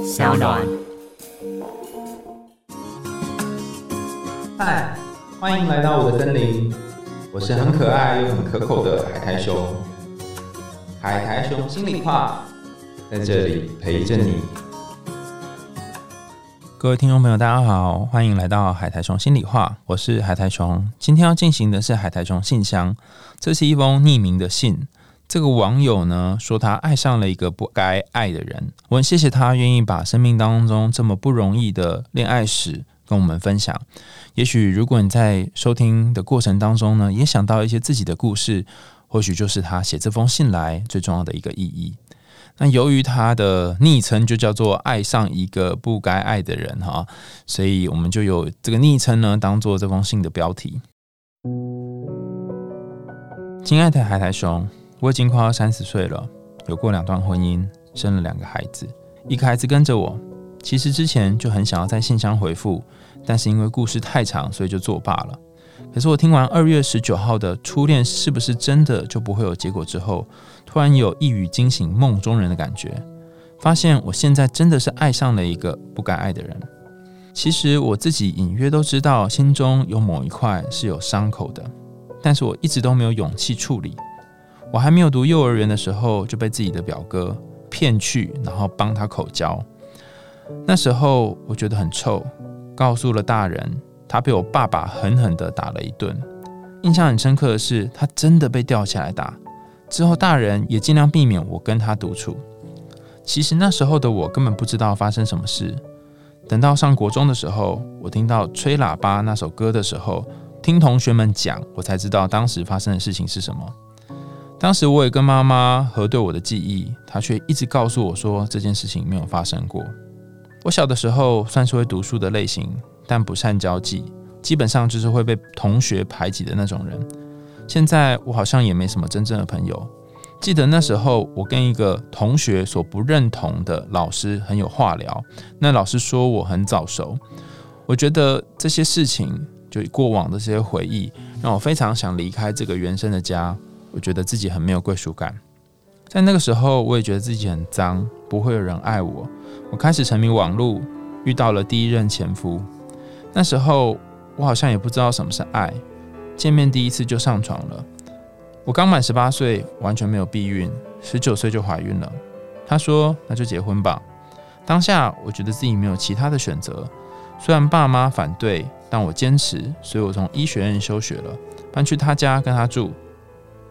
小暖。嗨，欢迎来到我的森林，我是很可爱又很可口的海苔熊。海苔熊心里话，在这里陪着你。各位听众朋友，大家好，欢迎来到海苔熊心里话，我是海苔熊。今天要进行的是海苔熊信箱，这是一封匿名的信。这个网友呢说他爱上了一个不该爱的人，我很谢谢他愿意把生命当中这么不容易的恋爱史跟我们分享。也许如果你在收听的过程当中呢，也想到一些自己的故事，或许就是他写这封信来最重要的一个意义。那由于他的昵称就叫做爱上一个不该爱的人哈，所以我们就有这个昵称呢当做这封信的标题。亲爱的海苔熊。我已经快要三十岁了，有过两段婚姻，生了两个孩子，一个孩子跟着我。其实之前就很想要在信箱回复，但是因为故事太长，所以就作罢了。可是我听完二月十九号的初恋是不是真的就不会有结果之后，突然有一语惊醒梦中人的感觉，发现我现在真的是爱上了一个不该爱的人。其实我自己隐约都知道，心中有某一块是有伤口的，但是我一直都没有勇气处理。我还没有读幼儿园的时候，就被自己的表哥骗去，然后帮他口交。那时候我觉得很臭，告诉了大人，他被我爸爸狠狠地打了一顿。印象很深刻的是，他真的被吊起来打。之后大人也尽量避免我跟他独处。其实那时候的我根本不知道发生什么事。等到上国中的时候，我听到《吹喇叭》那首歌的时候，听同学们讲，我才知道当时发生的事情是什么。当时我也跟妈妈核对我的记忆，她却一直告诉我说这件事情没有发生过。我小的时候算是会读书的类型，但不善交际，基本上就是会被同学排挤的那种人。现在我好像也没什么真正的朋友。记得那时候我跟一个同学所不认同的老师很有话聊，那老师说我很早熟。我觉得这些事情，就过往的这些回忆，让我非常想离开这个原生的家。我觉得自己很没有归属感，在那个时候，我也觉得自己很脏，不会有人爱我。我开始沉迷网络，遇到了第一任前夫。那时候，我好像也不知道什么是爱，见面第一次就上床了。我刚满十八岁，完全没有避孕，十九岁就怀孕了。他说：“那就结婚吧。”当下，我觉得自己没有其他的选择。虽然爸妈反对，但我坚持，所以我从医学院休学了，搬去他家跟他住。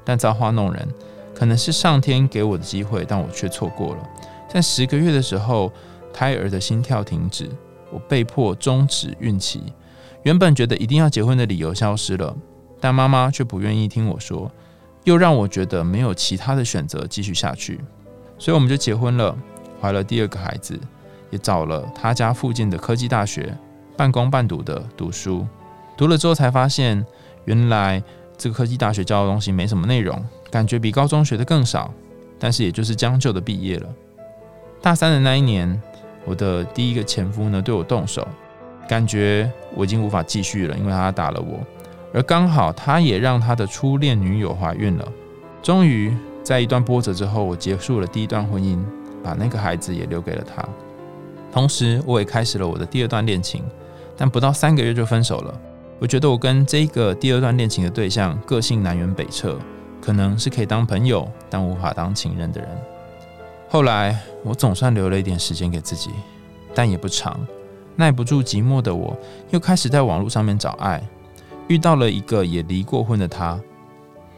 但造化弄人，可能是上天给我的机会，但我却错过了。在十个月的时候，胎儿的心跳停止，我被迫终止孕期。原本觉得一定要结婚的理由消失了，但妈妈却不愿意听我说，又让我觉得没有其他的选择继续下去。所以我们就结婚了，怀了第二个孩子，也找了他家附近的科技大学，半工半读的读书。读了之后才发现，原来。这个科技大学教的东西没什么内容，感觉比高中学的更少，但是也就是将就的毕业了。大三的那一年，我的第一个前夫呢对我动手，感觉我已经无法继续了，因为他打了我，而刚好他也让他的初恋女友怀孕了。终于在一段波折之后，我结束了第一段婚姻，把那个孩子也留给了他。同时，我也开始了我的第二段恋情，但不到三个月就分手了。我觉得我跟这个第二段恋情的对象个性南辕北辙，可能是可以当朋友，但无法当情人的人。后来我总算留了一点时间给自己，但也不长。耐不住寂寞的我，又开始在网络上面找爱，遇到了一个也离过婚的他，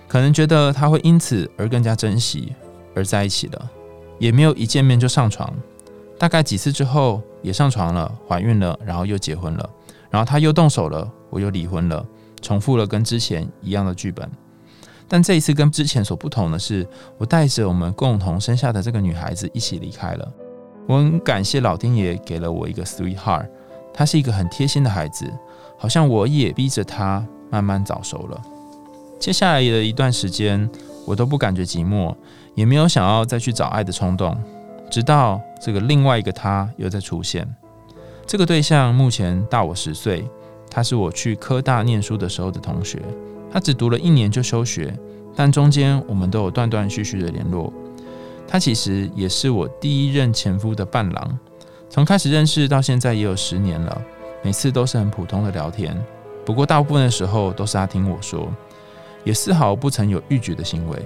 可能觉得他会因此而更加珍惜，而在一起了，也没有一见面就上床。大概几次之后，也上床了，怀孕了，然后又结婚了，然后他又动手了。我又离婚了，重复了跟之前一样的剧本，但这一次跟之前所不同的是，我带着我们共同生下的这个女孩子一起离开了。我很感谢老天爷给了我一个 sweetheart，她是一个很贴心的孩子，好像我也逼着她慢慢早熟了。接下来的一段时间，我都不感觉寂寞，也没有想要再去找爱的冲动，直到这个另外一个他又在出现。这个对象目前大我十岁。他是我去科大念书的时候的同学，他只读了一年就休学，但中间我们都有断断续续的联络。他其实也是我第一任前夫的伴郎，从开始认识到现在也有十年了，每次都是很普通的聊天。不过大部分的时候都是他听我说，也丝毫不曾有逾矩的行为。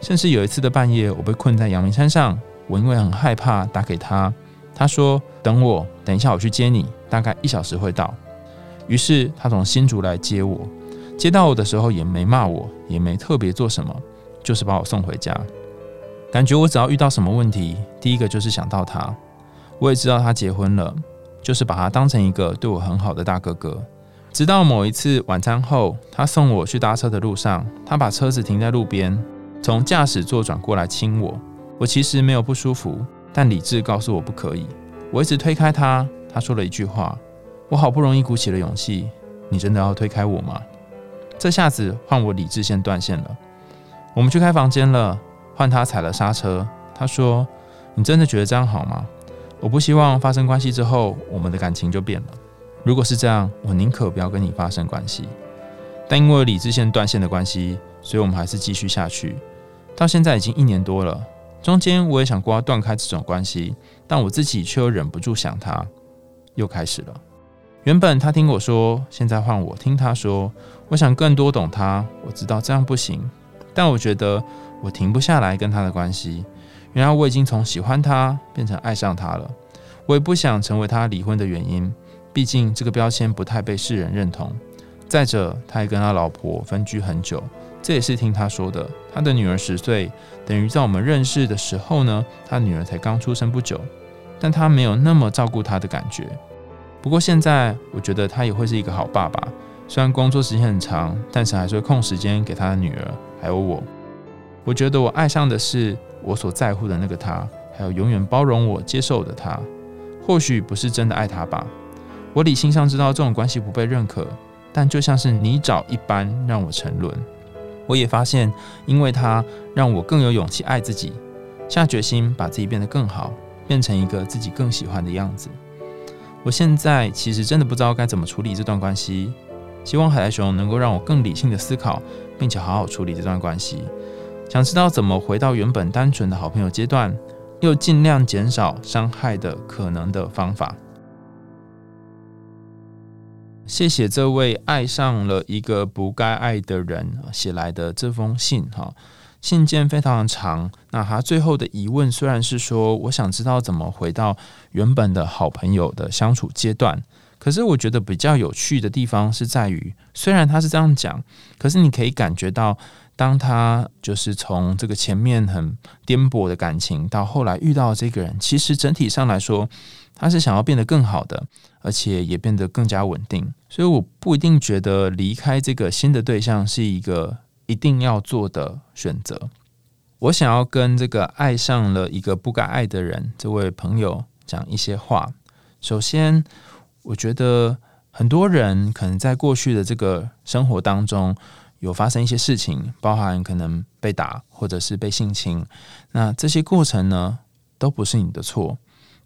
甚至有一次的半夜，我被困在阳明山上，我因为很害怕打给他，他说等我，等一下我去接你，大概一小时会到。于是他从新竹来接我，接到我的时候也没骂我，也没特别做什么，就是把我送回家。感觉我只要遇到什么问题，第一个就是想到他。我也知道他结婚了，就是把他当成一个对我很好的大哥哥。直到某一次晚餐后，他送我去搭车的路上，他把车子停在路边，从驾驶座转过来亲我。我其实没有不舒服，但理智告诉我不可以。我一直推开他，他说了一句话：“我好不容易鼓起了勇气，你真的要推开我吗？”这下子换我理智线断线了。我们去开房间了。换他踩了刹车，他说：“你真的觉得这样好吗？我不希望发生关系之后，我们的感情就变了。如果是这样，我宁可不要跟你发生关系。但因为理智线断线的关系，所以我们还是继续下去。到现在已经一年多了，中间我也想过要断开这种关系，但我自己却又忍不住想他，又开始了。原本他听我说，现在换我听他说。我想更多懂他，我知道这样不行，但我觉得。”我停不下来跟他的关系，原来我已经从喜欢他变成爱上他了。我也不想成为他离婚的原因，毕竟这个标签不太被世人认同。再者，他还跟他老婆分居很久，这也是听他说的。他的女儿十岁，等于在我们认识的时候呢，他女儿才刚出生不久，但他没有那么照顾他的感觉。不过现在，我觉得他也会是一个好爸爸。虽然工作时间很长，但是还是会空时间给他的女儿，还有我。我觉得我爱上的是我所在乎的那个他，还有永远包容我、接受的他。或许不是真的爱他吧，我理性上知道这种关系不被认可，但就像是泥沼一般让我沉沦。我也发现，因为他让我更有勇气爱自己，下决心把自己变得更好，变成一个自己更喜欢的样子。我现在其实真的不知道该怎么处理这段关系，希望海苔熊能够让我更理性的思考，并且好好处理这段关系。想知道怎么回到原本单纯的好朋友阶段，又尽量减少伤害的可能的方法。谢谢这位爱上了一个不该爱的人写来的这封信哈，信件非常的长。那他最后的疑问虽然是说，我想知道怎么回到原本的好朋友的相处阶段，可是我觉得比较有趣的地方是在于，虽然他是这样讲，可是你可以感觉到。当他就是从这个前面很颠簸的感情，到后来遇到这个人，其实整体上来说，他是想要变得更好的，而且也变得更加稳定。所以我不一定觉得离开这个新的对象是一个一定要做的选择。我想要跟这个爱上了一个不该爱的人这位朋友讲一些话。首先，我觉得很多人可能在过去的这个生活当中。有发生一些事情，包含可能被打或者是被性侵，那这些过程呢，都不是你的错，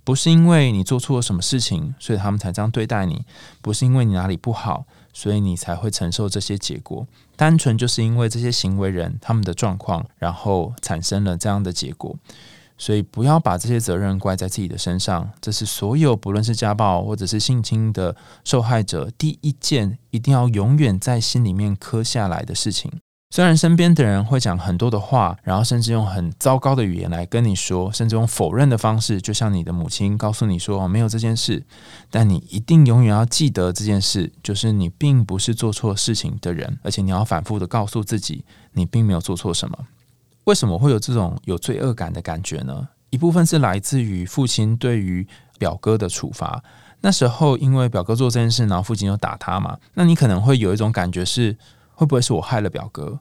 不是因为你做错了什么事情，所以他们才这样对待你，不是因为你哪里不好，所以你才会承受这些结果，单纯就是因为这些行为人他们的状况，然后产生了这样的结果。所以不要把这些责任怪在自己的身上，这是所有不论是家暴或者是性侵的受害者第一件一定要永远在心里面刻下来的事情。虽然身边的人会讲很多的话，然后甚至用很糟糕的语言来跟你说，甚至用否认的方式，就像你的母亲告诉你说没有这件事，但你一定永远要记得这件事，就是你并不是做错事情的人，而且你要反复的告诉自己，你并没有做错什么。为什么会有这种有罪恶感的感觉呢？一部分是来自于父亲对于表哥的处罚。那时候因为表哥做这件事，然后父亲又打他嘛，那你可能会有一种感觉是，会不会是我害了表哥，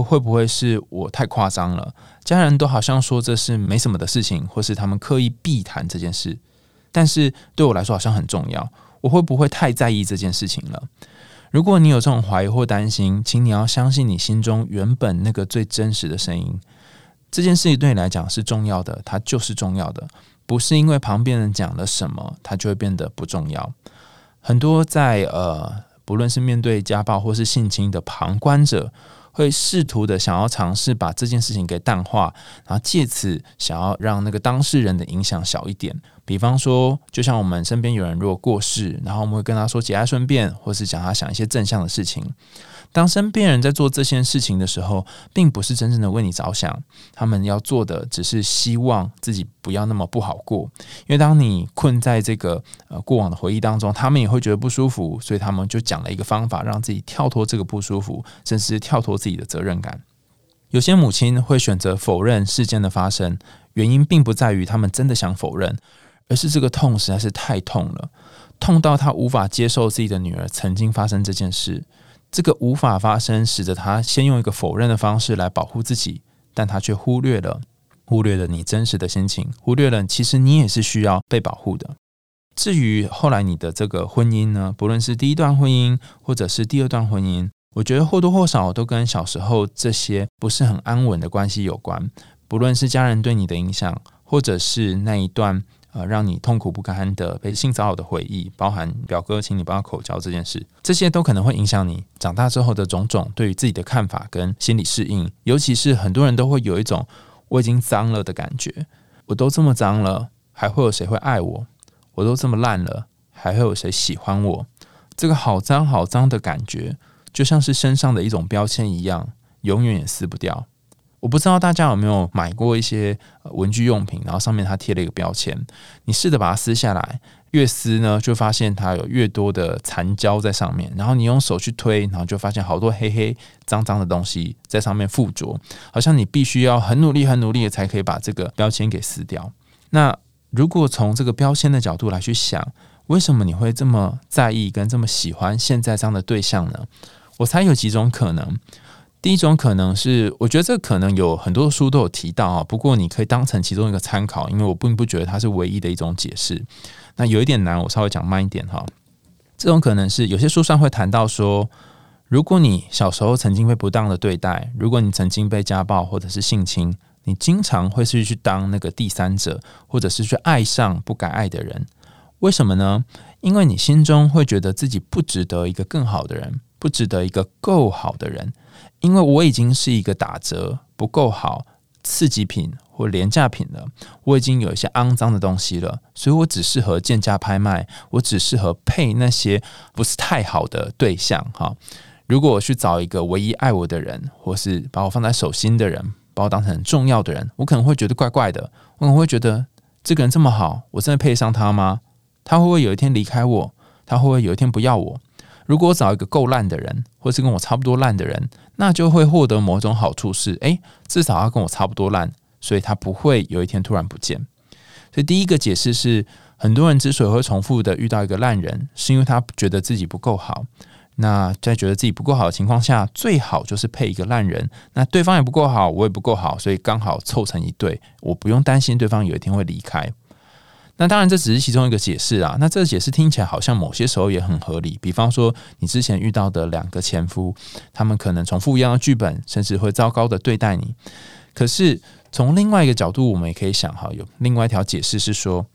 会不会是我太夸张了？家人都好像说这是没什么的事情，或是他们刻意避谈这件事，但是对我来说好像很重要。我会不会太在意这件事情了？如果你有这种怀疑或担心，请你要相信你心中原本那个最真实的声音。这件事情对你来讲是重要的，它就是重要的，不是因为旁边人讲了什么，它就会变得不重要。很多在呃，不论是面对家暴或是性侵的旁观者，会试图的想要尝试把这件事情给淡化，然后借此想要让那个当事人的影响小一点。比方说，就像我们身边有人如果过世，然后我们会跟他说节哀顺变，或是讲他想一些正向的事情。当身边人在做这些事情的时候，并不是真正的为你着想，他们要做的只是希望自己不要那么不好过。因为当你困在这个呃过往的回忆当中，他们也会觉得不舒服，所以他们就讲了一个方法，让自己跳脱这个不舒服，甚至跳脱自己的责任感。有些母亲会选择否认事件的发生，原因并不在于他们真的想否认，而是这个痛实在是太痛了，痛到他无法接受自己的女儿曾经发生这件事。这个无法发生，使得他先用一个否认的方式来保护自己，但他却忽略了，忽略了你真实的心情，忽略了其实你也是需要被保护的。至于后来你的这个婚姻呢，不论是第一段婚姻或者是第二段婚姻，我觉得或多或少都跟小时候这些不是很安稳的关系有关，不论是家人对你的影响，或者是那一段。呃，让你痛苦不堪的被性骚扰的回忆，包含表哥请你帮他口交这件事，这些都可能会影响你长大之后的种种对于自己的看法跟心理适应。尤其是很多人都会有一种我已经脏了的感觉，我都这么脏了，还会有谁会爱我？我都这么烂了，还会有谁喜欢我？这个好脏好脏的感觉，就像是身上的一种标签一样，永远也撕不掉。我不知道大家有没有买过一些文具用品，然后上面它贴了一个标签，你试着把它撕下来，越撕呢就发现它有越多的残胶在上面，然后你用手去推，然后就发现好多黑黑脏脏的东西在上面附着，好像你必须要很努力、很努力的才可以把这个标签给撕掉。那如果从这个标签的角度来去想，为什么你会这么在意跟这么喜欢现在这样的对象呢？我猜有几种可能。第一种可能是，我觉得这可能有很多书都有提到啊，不过你可以当成其中一个参考，因为我并不觉得它是唯一的一种解释。那有一点难，我稍微讲慢一点哈。这种可能是有些书上会谈到说，如果你小时候曾经被不当的对待，如果你曾经被家暴或者是性侵，你经常会是去当那个第三者，或者是去爱上不该爱的人。为什么呢？因为你心中会觉得自己不值得一个更好的人，不值得一个够好的人。因为我已经是一个打折不够好、次级品或廉价品了，我已经有一些肮脏的东西了，所以我只适合贱价拍卖，我只适合配那些不是太好的对象。哈，如果我去找一个唯一爱我的人，或是把我放在手心的人，把我当成很重要的人，我可能会觉得怪怪的，我可能会觉得这个人这么好，我真的配得上他吗？他会不会有一天离开我？他会不会有一天不要我？如果我找一个够烂的人，或是跟我差不多烂的人，那就会获得某种好处，是诶，至少他跟我差不多烂，所以他不会有一天突然不见。所以第一个解释是，很多人之所以会重复的遇到一个烂人，是因为他觉得自己不够好。那在觉得自己不够好的情况下，最好就是配一个烂人。那对方也不够好，我也不够好，所以刚好凑成一对，我不用担心对方有一天会离开。那当然，这只是其中一个解释啊。那这个解释听起来好像某些时候也很合理。比方说，你之前遇到的两个前夫，他们可能重复一样的剧本，甚至会糟糕的对待你。可是从另外一个角度，我们也可以想哈，有另外一条解释是说，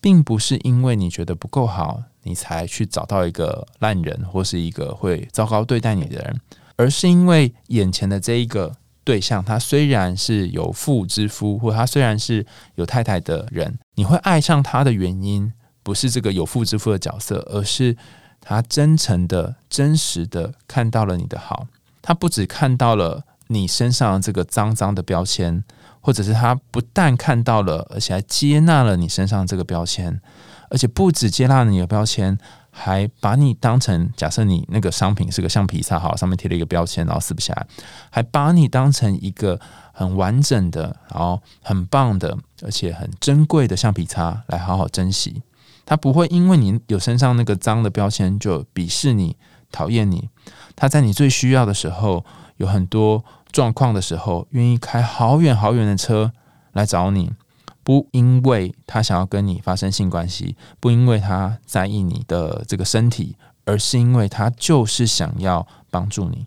并不是因为你觉得不够好，你才去找到一个烂人或是一个会糟糕对待你的人，而是因为眼前的这一个。对象，他虽然是有妇之夫，或他虽然是有太太的人，你会爱上他的原因，不是这个有妇之夫的角色，而是他真诚的、真实的看到了你的好。他不只看到了你身上这个脏脏的标签，或者是他不但看到了，而且还接纳了你身上这个标签，而且不止接纳了你的标签。还把你当成假设你那个商品是个橡皮擦，好，上面贴了一个标签，然后撕不下来，还把你当成一个很完整的，然后很棒的，而且很珍贵的橡皮擦来好好珍惜。他不会因为你有身上那个脏的标签就鄙视你、讨厌你。他在你最需要的时候，有很多状况的时候，愿意开好远好远的车来找你。不因为他想要跟你发生性关系，不因为他在意你的这个身体，而是因为他就是想要帮助你。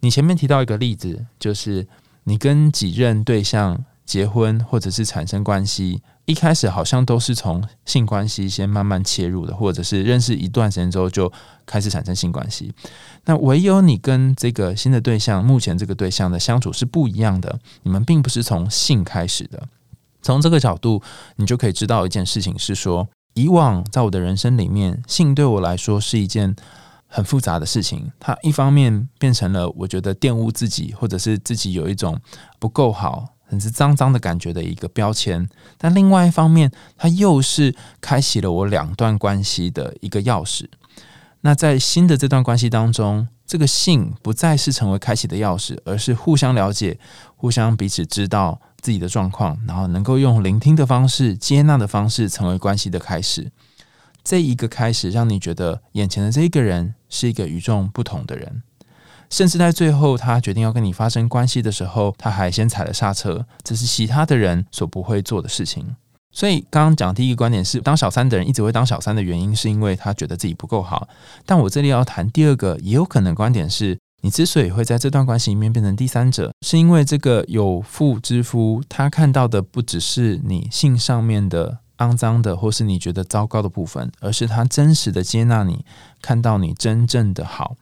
你前面提到一个例子，就是你跟几任对象结婚或者是产生关系，一开始好像都是从性关系先慢慢切入的，或者是认识一段时间之后就开始产生性关系。那唯有你跟这个新的对象，目前这个对象的相处是不一样的，你们并不是从性开始的。从这个角度，你就可以知道一件事情是说，以往在我的人生里面，性对我来说是一件很复杂的事情。它一方面变成了我觉得玷污自己，或者是自己有一种不够好。很是脏脏的感觉的一个标签，但另外一方面，它又是开启了我两段关系的一个钥匙。那在新的这段关系当中，这个性不再是成为开启的钥匙，而是互相了解、互相彼此知道自己的状况，然后能够用聆听的方式、接纳的方式，成为关系的开始。这一个开始，让你觉得眼前的这一个人是一个与众不同的人。甚至在最后，他决定要跟你发生关系的时候，他还先踩了刹车，这是其他的人所不会做的事情。所以，刚刚讲第一个观点是，当小三的人一直会当小三的原因，是因为他觉得自己不够好。但我这里要谈第二个，也有可能观点是，你之所以会在这段关系里面变成第三者，是因为这个有妇之夫，他看到的不只是你性上面的。肮脏的，或是你觉得糟糕的部分，而是他真实的接纳你，看到你真正的好。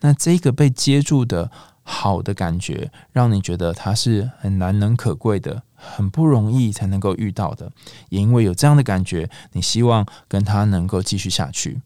那这个被接住的好的感觉，让你觉得他是很难能可贵的，很不容易才能够遇到的。也因为有这样的感觉，你希望跟他能够继续下去。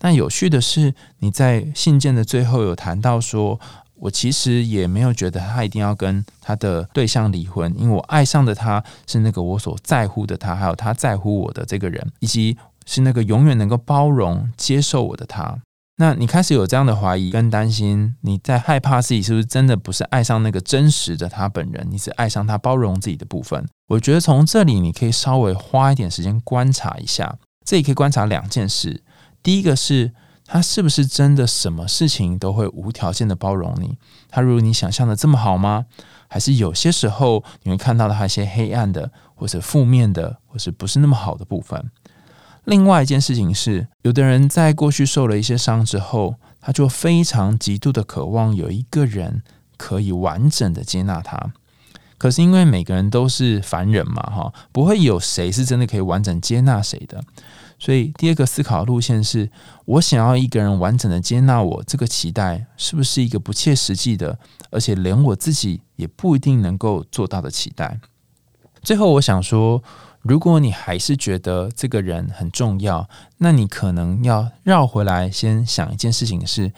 但有趣的是，你在信件的最后有谈到说。我其实也没有觉得他一定要跟他的对象离婚，因为我爱上的他是那个我所在乎的他，还有他在乎我的这个人，以及是那个永远能够包容、接受我的他。那你开始有这样的怀疑跟担心，你在害怕自己是不是真的不是爱上那个真实的他本人，你是爱上他包容自己的部分。我觉得从这里你可以稍微花一点时间观察一下，这里可以观察两件事，第一个是。他是不是真的什么事情都会无条件的包容你？他如你想象的这么好吗？还是有些时候你会看到他一些黑暗的，或者负面的，或是不是那么好的部分？另外一件事情是，有的人在过去受了一些伤之后，他就非常极度的渴望有一个人可以完整的接纳他。可是因为每个人都是凡人嘛，哈，不会有谁是真的可以完整接纳谁的。所以，第二个思考路线是：我想要一个人完整的接纳我，这个期待是不是一个不切实际的，而且连我自己也不一定能够做到的期待？最后，我想说，如果你还是觉得这个人很重要，那你可能要绕回来，先想一件事情：是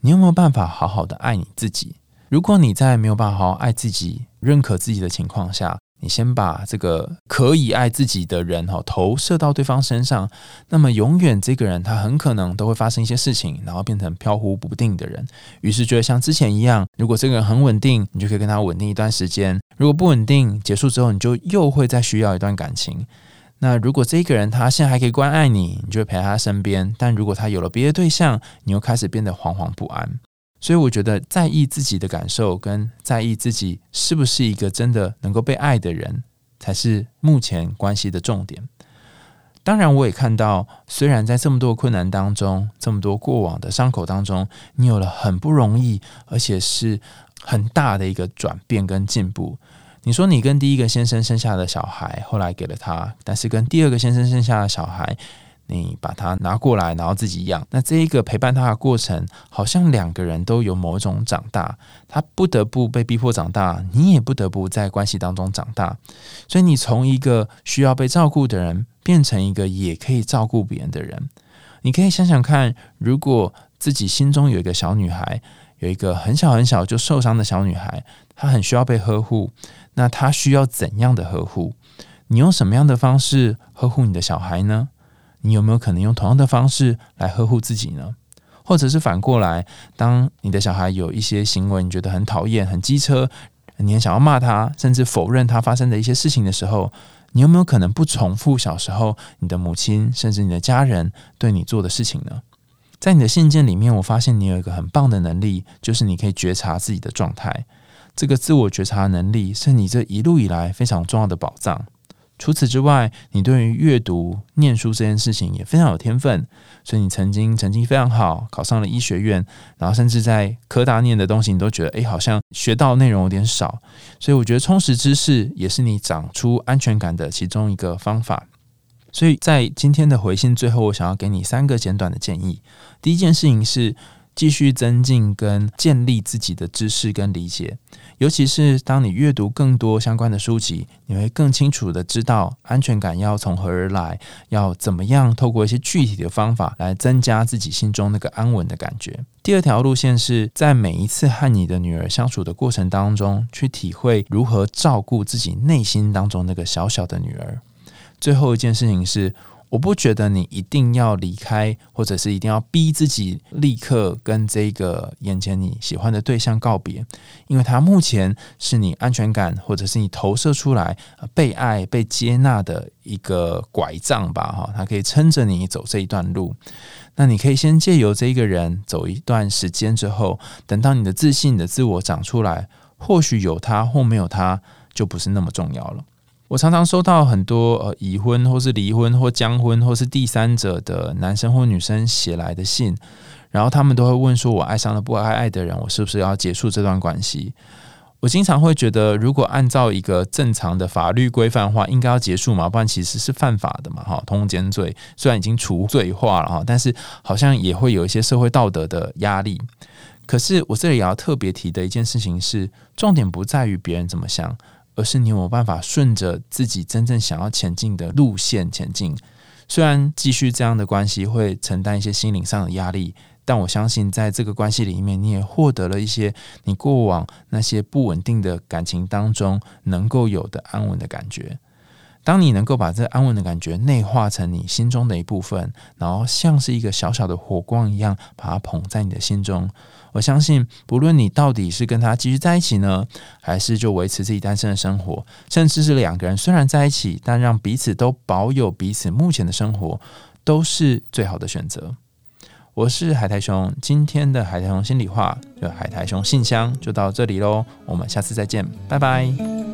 你有没有办法好好的爱你自己？如果你在没有办法好好爱自己、认可自己的情况下，你先把这个可以爱自己的人哈投射到对方身上，那么永远这个人他很可能都会发生一些事情，然后变成飘忽不定的人。于是觉得像之前一样，如果这个人很稳定，你就可以跟他稳定一段时间；如果不稳定，结束之后你就又会再需要一段感情。那如果这个人他现在还可以关爱你，你就会陪在他身边；但如果他有了别的对象，你又开始变得惶惶不安。所以我觉得，在意自己的感受，跟在意自己是不是一个真的能够被爱的人，才是目前关系的重点。当然，我也看到，虽然在这么多困难当中，这么多过往的伤口当中，你有了很不容易，而且是很大的一个转变跟进步。你说，你跟第一个先生生下的小孩，后来给了他，但是跟第二个先生生下的小孩。你把它拿过来，然后自己养。那这一个陪伴他的过程，好像两个人都有某种长大。他不得不被逼迫长大，你也不得不在关系当中长大。所以你从一个需要被照顾的人，变成一个也可以照顾别人的人。你可以想想看，如果自己心中有一个小女孩，有一个很小很小就受伤的小女孩，她很需要被呵护。那她需要怎样的呵护？你用什么样的方式呵护你的小孩呢？你有没有可能用同样的方式来呵护自己呢？或者是反过来，当你的小孩有一些行为你觉得很讨厌、很机车，你很想要骂他，甚至否认他发生的一些事情的时候，你有没有可能不重复小时候你的母亲甚至你的家人对你做的事情呢？在你的信件里面，我发现你有一个很棒的能力，就是你可以觉察自己的状态。这个自我觉察能力是你这一路以来非常重要的宝藏。除此之外，你对于阅读、念书这件事情也非常有天分，所以你曾经成绩非常好，考上了医学院，然后甚至在科大念的东西，你都觉得诶，好像学到内容有点少。所以我觉得充实知识也是你长出安全感的其中一个方法。所以在今天的回信最后，我想要给你三个简短的建议。第一件事情是，继续增进跟建立自己的知识跟理解。尤其是当你阅读更多相关的书籍，你会更清楚的知道安全感要从何而来，要怎么样透过一些具体的方法来增加自己心中那个安稳的感觉。第二条路线是在每一次和你的女儿相处的过程当中，去体会如何照顾自己内心当中那个小小的女儿。最后一件事情是。我不觉得你一定要离开，或者是一定要逼自己立刻跟这个眼前你喜欢的对象告别，因为他目前是你安全感，或者是你投射出来被爱、被接纳的一个拐杖吧，哈，它可以撑着你走这一段路。那你可以先借由这一个人走一段时间之后，等到你的自信、你的自我长出来，或许有他或没有他，就不是那么重要了。我常常收到很多呃已婚或是离婚或将婚或是第三者的男生或女生写来的信，然后他们都会问说：“我爱上了不爱爱的人，我是不是要结束这段关系？”我经常会觉得，如果按照一个正常的法律规范的话，应该要结束嘛，不然其实是犯法的嘛，哈，通奸罪虽然已经除罪化了哈，但是好像也会有一些社会道德的压力。可是我这里也要特别提的一件事情是，重点不在于别人怎么想。而是你有办法顺着自己真正想要前进的路线前进。虽然继续这样的关系会承担一些心灵上的压力，但我相信在这个关系里面，你也获得了一些你过往那些不稳定的感情当中能够有的安稳的感觉。当你能够把这安稳的感觉内化成你心中的一部分，然后像是一个小小的火光一样，把它捧在你的心中。我相信，不论你到底是跟他继续在一起呢，还是就维持自己单身的生活，甚至是两个人虽然在一起，但让彼此都保有彼此目前的生活，都是最好的选择。我是海苔熊，今天的海苔熊心里话，就海苔熊信箱就到这里喽，我们下次再见，拜拜。